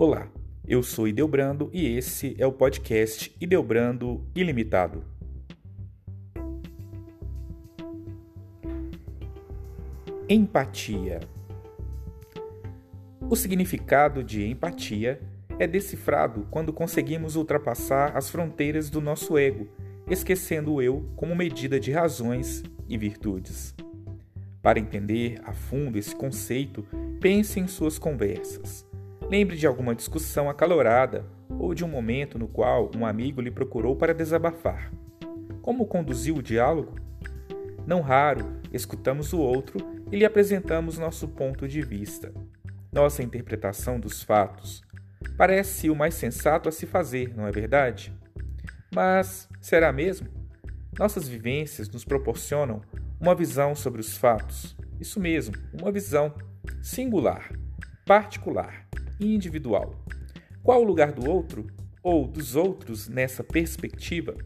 Olá, eu sou Ideobrando e esse é o podcast Ideobrando Ilimitado. Empatia. O significado de empatia é decifrado quando conseguimos ultrapassar as fronteiras do nosso ego, esquecendo o eu como medida de razões e virtudes. Para entender a fundo esse conceito, pense em suas conversas Lembre de alguma discussão acalorada ou de um momento no qual um amigo lhe procurou para desabafar. Como conduziu o diálogo? Não raro, escutamos o outro e lhe apresentamos nosso ponto de vista. Nossa interpretação dos fatos parece o mais sensato a se fazer, não é verdade? Mas será mesmo? Nossas vivências nos proporcionam uma visão sobre os fatos. Isso mesmo, uma visão singular, particular individual. Qual o lugar do outro ou dos outros nessa perspectiva?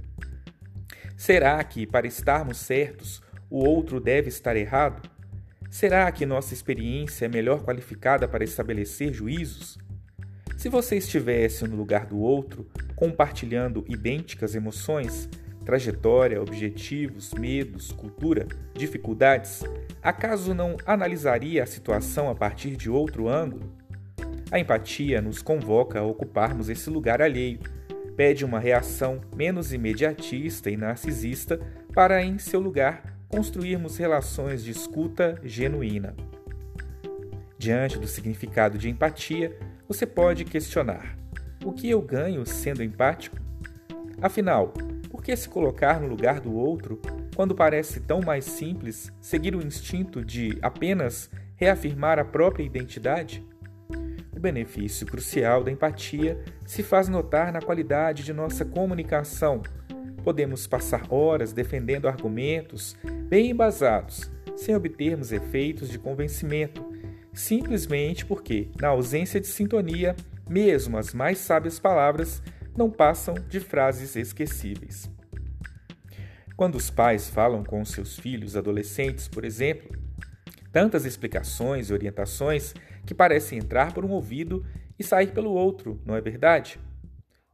Será que, para estarmos certos, o outro deve estar errado? Será que nossa experiência é melhor qualificada para estabelecer juízos? Se você estivesse no lugar do outro, compartilhando idênticas emoções, trajetória, objetivos, medos, cultura, dificuldades, acaso não analisaria a situação a partir de outro ângulo? A empatia nos convoca a ocuparmos esse lugar alheio, pede uma reação menos imediatista e narcisista para, em seu lugar, construirmos relações de escuta genuína. Diante do significado de empatia, você pode questionar: o que eu ganho sendo empático? Afinal, por que se colocar no lugar do outro quando parece tão mais simples seguir o instinto de apenas reafirmar a própria identidade? Benefício crucial da empatia se faz notar na qualidade de nossa comunicação. Podemos passar horas defendendo argumentos bem embasados, sem obtermos efeitos de convencimento, simplesmente porque, na ausência de sintonia, mesmo as mais sábias palavras não passam de frases esquecíveis. Quando os pais falam com seus filhos adolescentes, por exemplo, tantas explicações e orientações que parecem entrar por um ouvido e sair pelo outro, não é verdade?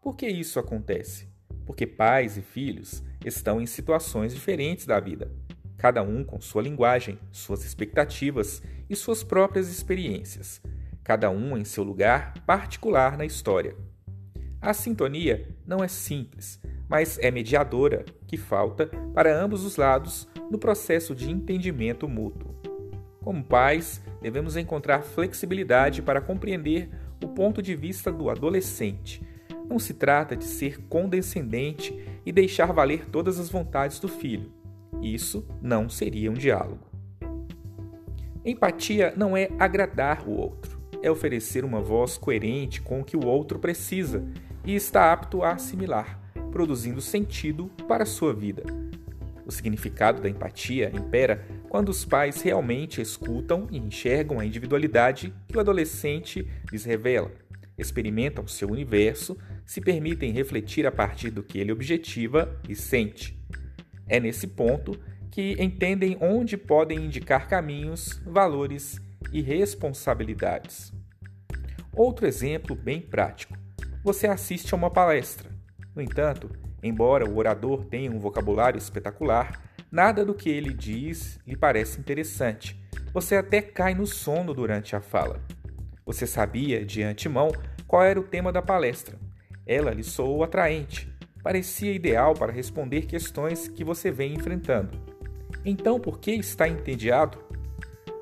Por que isso acontece? Porque pais e filhos estão em situações diferentes da vida, cada um com sua linguagem, suas expectativas e suas próprias experiências, cada um em seu lugar particular na história. A sintonia não é simples, mas é mediadora, que falta para ambos os lados no processo de entendimento mútuo. Como pais, devemos encontrar flexibilidade para compreender o ponto de vista do adolescente. Não se trata de ser condescendente e deixar valer todas as vontades do filho. Isso não seria um diálogo. Empatia não é agradar o outro, é oferecer uma voz coerente com o que o outro precisa e está apto a assimilar, produzindo sentido para a sua vida. O significado da empatia impera quando os pais realmente escutam e enxergam a individualidade que o adolescente lhes revela, experimentam seu universo, se permitem refletir a partir do que ele objetiva e sente. É nesse ponto que entendem onde podem indicar caminhos, valores e responsabilidades. Outro exemplo bem prático: você assiste a uma palestra. No entanto, Embora o orador tenha um vocabulário espetacular, nada do que ele diz lhe parece interessante. Você até cai no sono durante a fala. Você sabia de antemão qual era o tema da palestra. Ela lhe soou atraente, parecia ideal para responder questões que você vem enfrentando. Então, por que está entediado?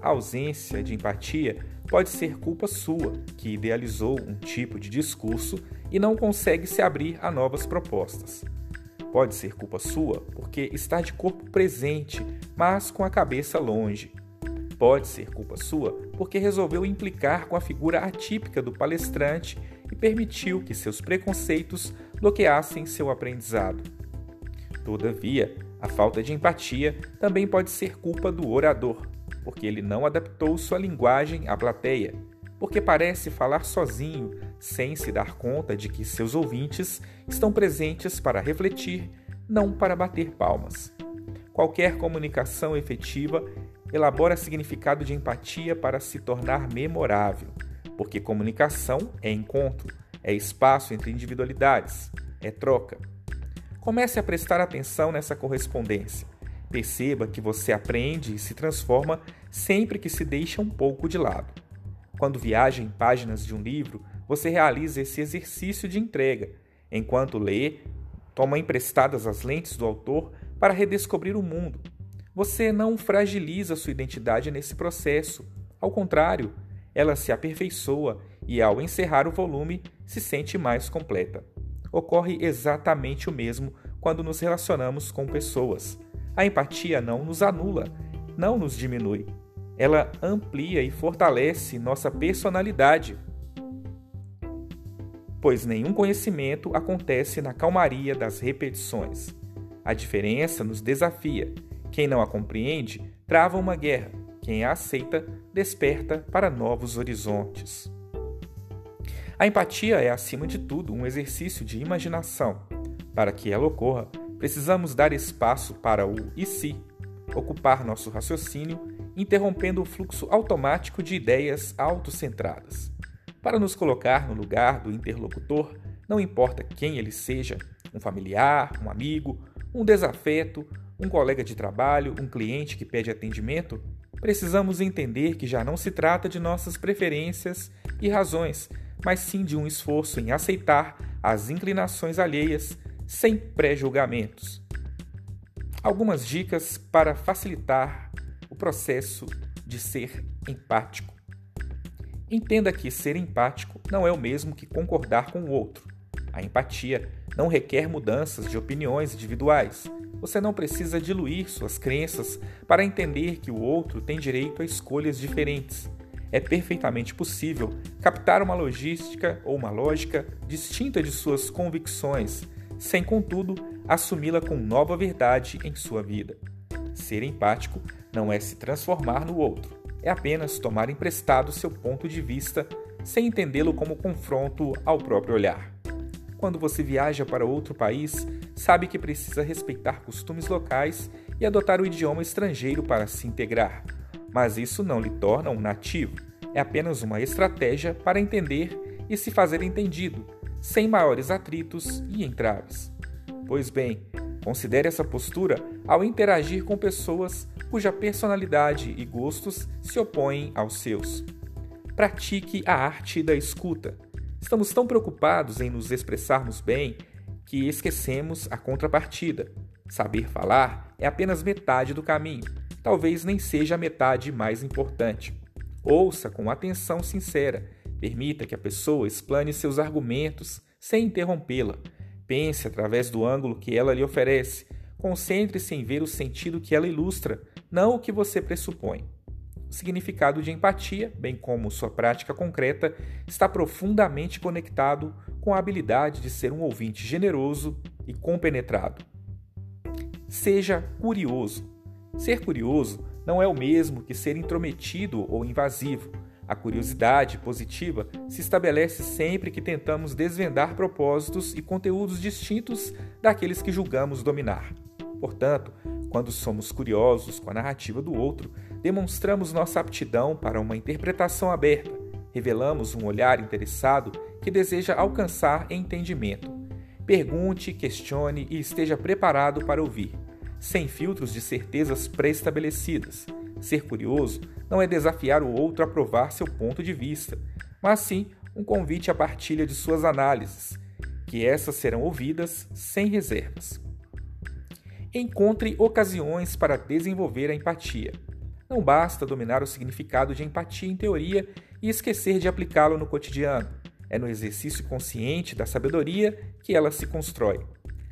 A ausência de empatia pode ser culpa sua, que idealizou um tipo de discurso e não consegue se abrir a novas propostas. Pode ser culpa sua porque está de corpo presente, mas com a cabeça longe. Pode ser culpa sua porque resolveu implicar com a figura atípica do palestrante e permitiu que seus preconceitos bloqueassem seu aprendizado. Todavia, a falta de empatia também pode ser culpa do orador, porque ele não adaptou sua linguagem à plateia porque parece falar sozinho, sem se dar conta de que seus ouvintes estão presentes para refletir, não para bater palmas. Qualquer comunicação efetiva elabora significado de empatia para se tornar memorável. porque comunicação é encontro, é espaço entre individualidades, é troca. Comece a prestar atenção nessa correspondência. Perceba que você aprende e se transforma sempre que se deixa um pouco de lado. Quando viaja em páginas de um livro, você realiza esse exercício de entrega. Enquanto lê, toma emprestadas as lentes do autor para redescobrir o mundo. Você não fragiliza sua identidade nesse processo. Ao contrário, ela se aperfeiçoa e, ao encerrar o volume, se sente mais completa. Ocorre exatamente o mesmo quando nos relacionamos com pessoas. A empatia não nos anula, não nos diminui. Ela amplia e fortalece nossa personalidade. Pois nenhum conhecimento acontece na calmaria das repetições. A diferença nos desafia. Quem não a compreende trava uma guerra. Quem a aceita desperta para novos horizontes. A empatia é, acima de tudo, um exercício de imaginação. Para que ela ocorra, precisamos dar espaço para o e se, ocupar nosso raciocínio, interrompendo o fluxo automático de ideias autocentradas. Para nos colocar no lugar do interlocutor, não importa quem ele seja um familiar, um amigo, um desafeto, um colega de trabalho, um cliente que pede atendimento precisamos entender que já não se trata de nossas preferências e razões, mas sim de um esforço em aceitar as inclinações alheias sem pré-julgamentos. Algumas dicas para facilitar processo de ser empático. Entenda que ser empático não é o mesmo que concordar com o outro. A empatia não requer mudanças de opiniões individuais. Você não precisa diluir suas crenças para entender que o outro tem direito a escolhas diferentes é perfeitamente possível captar uma logística ou uma lógica distinta de suas convicções, sem, contudo, assumi-la com nova verdade em sua vida. Ser empático não é se transformar no outro, é apenas tomar emprestado seu ponto de vista sem entendê-lo como confronto ao próprio olhar. Quando você viaja para outro país, sabe que precisa respeitar costumes locais e adotar o idioma estrangeiro para se integrar mas isso não lhe torna um nativo. É apenas uma estratégia para entender e se fazer entendido, sem maiores atritos e entraves. Pois bem, considere essa postura ao interagir com pessoas cuja personalidade e gostos se opõem aos seus. Pratique a arte da escuta. Estamos tão preocupados em nos expressarmos bem que esquecemos a contrapartida. Saber falar é apenas metade do caminho talvez nem seja a metade mais importante. Ouça com atenção sincera, permita que a pessoa explane seus argumentos sem interrompê-la. Pense através do ângulo que ela lhe oferece. Concentre-se em ver o sentido que ela ilustra, não o que você pressupõe. O significado de empatia, bem como sua prática concreta, está profundamente conectado com a habilidade de ser um ouvinte generoso e compenetrado. Seja curioso. Ser curioso não é o mesmo que ser intrometido ou invasivo. A curiosidade positiva se estabelece sempre que tentamos desvendar propósitos e conteúdos distintos daqueles que julgamos dominar. Portanto, quando somos curiosos com a narrativa do outro, demonstramos nossa aptidão para uma interpretação aberta, revelamos um olhar interessado que deseja alcançar entendimento. Pergunte, questione e esteja preparado para ouvir sem filtros de certezas pré-estabelecidas. Ser curioso não é desafiar o outro a provar seu ponto de vista, mas sim um convite à partilha de suas análises, que essas serão ouvidas sem reservas. Encontre ocasiões para desenvolver a empatia. Não basta dominar o significado de empatia em teoria e esquecer de aplicá-lo no cotidiano. É no exercício consciente da sabedoria que ela se constrói.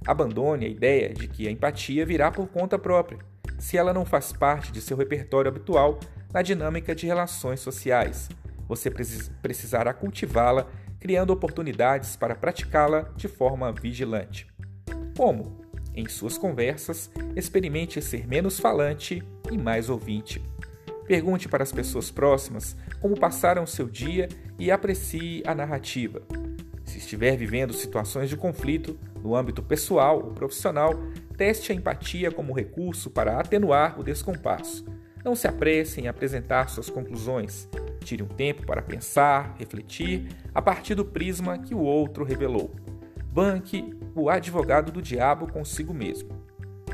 Abandone a ideia de que a empatia virá por conta própria, se ela não faz parte de seu repertório habitual na dinâmica de relações sociais. Você precisará cultivá-la, criando oportunidades para praticá-la de forma vigilante. Como? Em suas conversas, experimente ser menos falante e mais ouvinte. Pergunte para as pessoas próximas como passaram seu dia e aprecie a narrativa. Se estiver vivendo situações de conflito, no âmbito pessoal ou profissional, teste a empatia como recurso para atenuar o descompasso. Não se apresse em apresentar suas conclusões. Tire um tempo para pensar, refletir, a partir do prisma que o outro revelou. Banque o advogado do diabo consigo mesmo.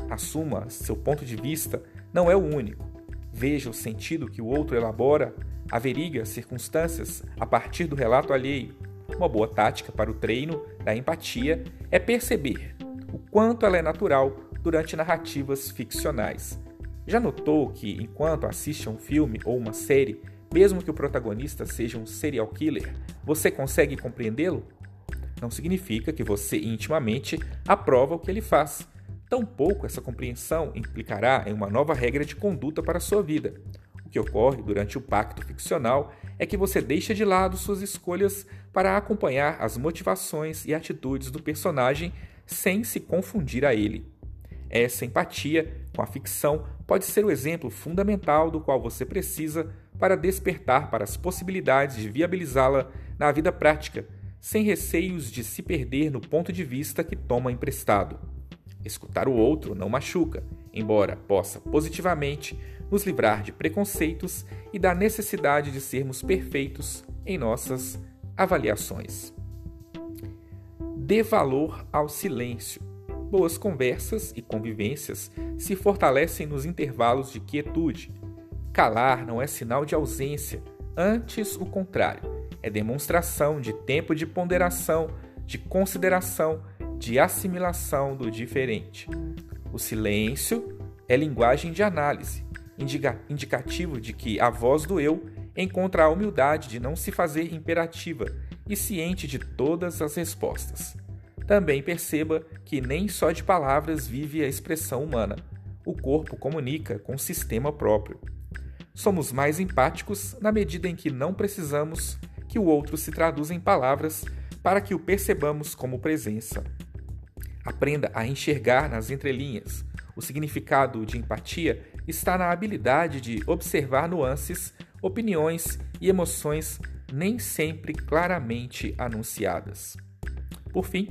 Assuma seu ponto de vista não é o único. Veja o sentido que o outro elabora, averiga circunstâncias a partir do relato alheio. Uma boa tática para o treino da empatia é perceber o quanto ela é natural durante narrativas ficcionais. Já notou que, enquanto assiste a um filme ou uma série, mesmo que o protagonista seja um serial killer, você consegue compreendê-lo? Não significa que você intimamente aprova o que ele faz. Tampouco essa compreensão implicará em uma nova regra de conduta para a sua vida. O que ocorre durante o pacto ficcional é que você deixa de lado suas escolhas para acompanhar as motivações e atitudes do personagem sem se confundir a ele. Essa empatia com a ficção pode ser o exemplo fundamental do qual você precisa para despertar para as possibilidades de viabilizá-la na vida prática, sem receios de se perder no ponto de vista que toma emprestado. Escutar o outro não machuca, embora possa positivamente nos livrar de preconceitos e da necessidade de sermos perfeitos em nossas avaliações. Dê valor ao silêncio. Boas conversas e convivências se fortalecem nos intervalos de quietude. Calar não é sinal de ausência, antes o contrário, é demonstração de tempo de ponderação, de consideração, de assimilação do diferente. O silêncio é linguagem de análise, indica indicativo de que a voz do eu encontra a humildade de não se fazer imperativa e ciente de todas as respostas. Também perceba que nem só de palavras vive a expressão humana. O corpo comunica com o sistema próprio. Somos mais empáticos na medida em que não precisamos que o outro se traduza em palavras para que o percebamos como presença. Aprenda a enxergar nas entrelinhas. O significado de empatia está na habilidade de observar nuances, opiniões e emoções nem sempre claramente anunciadas. Por fim,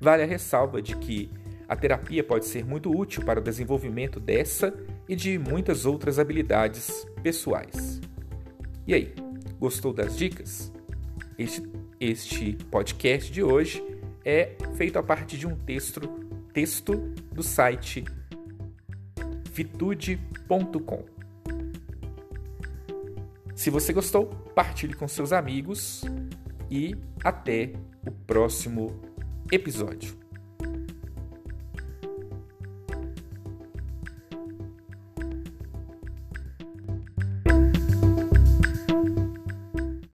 Vale a ressalva de que a terapia pode ser muito útil para o desenvolvimento dessa e de muitas outras habilidades pessoais. E aí, gostou das dicas? Este, este podcast de hoje é feito a partir de um texto, texto do site vitude.com. Se você gostou, partilhe com seus amigos e até o próximo episódio.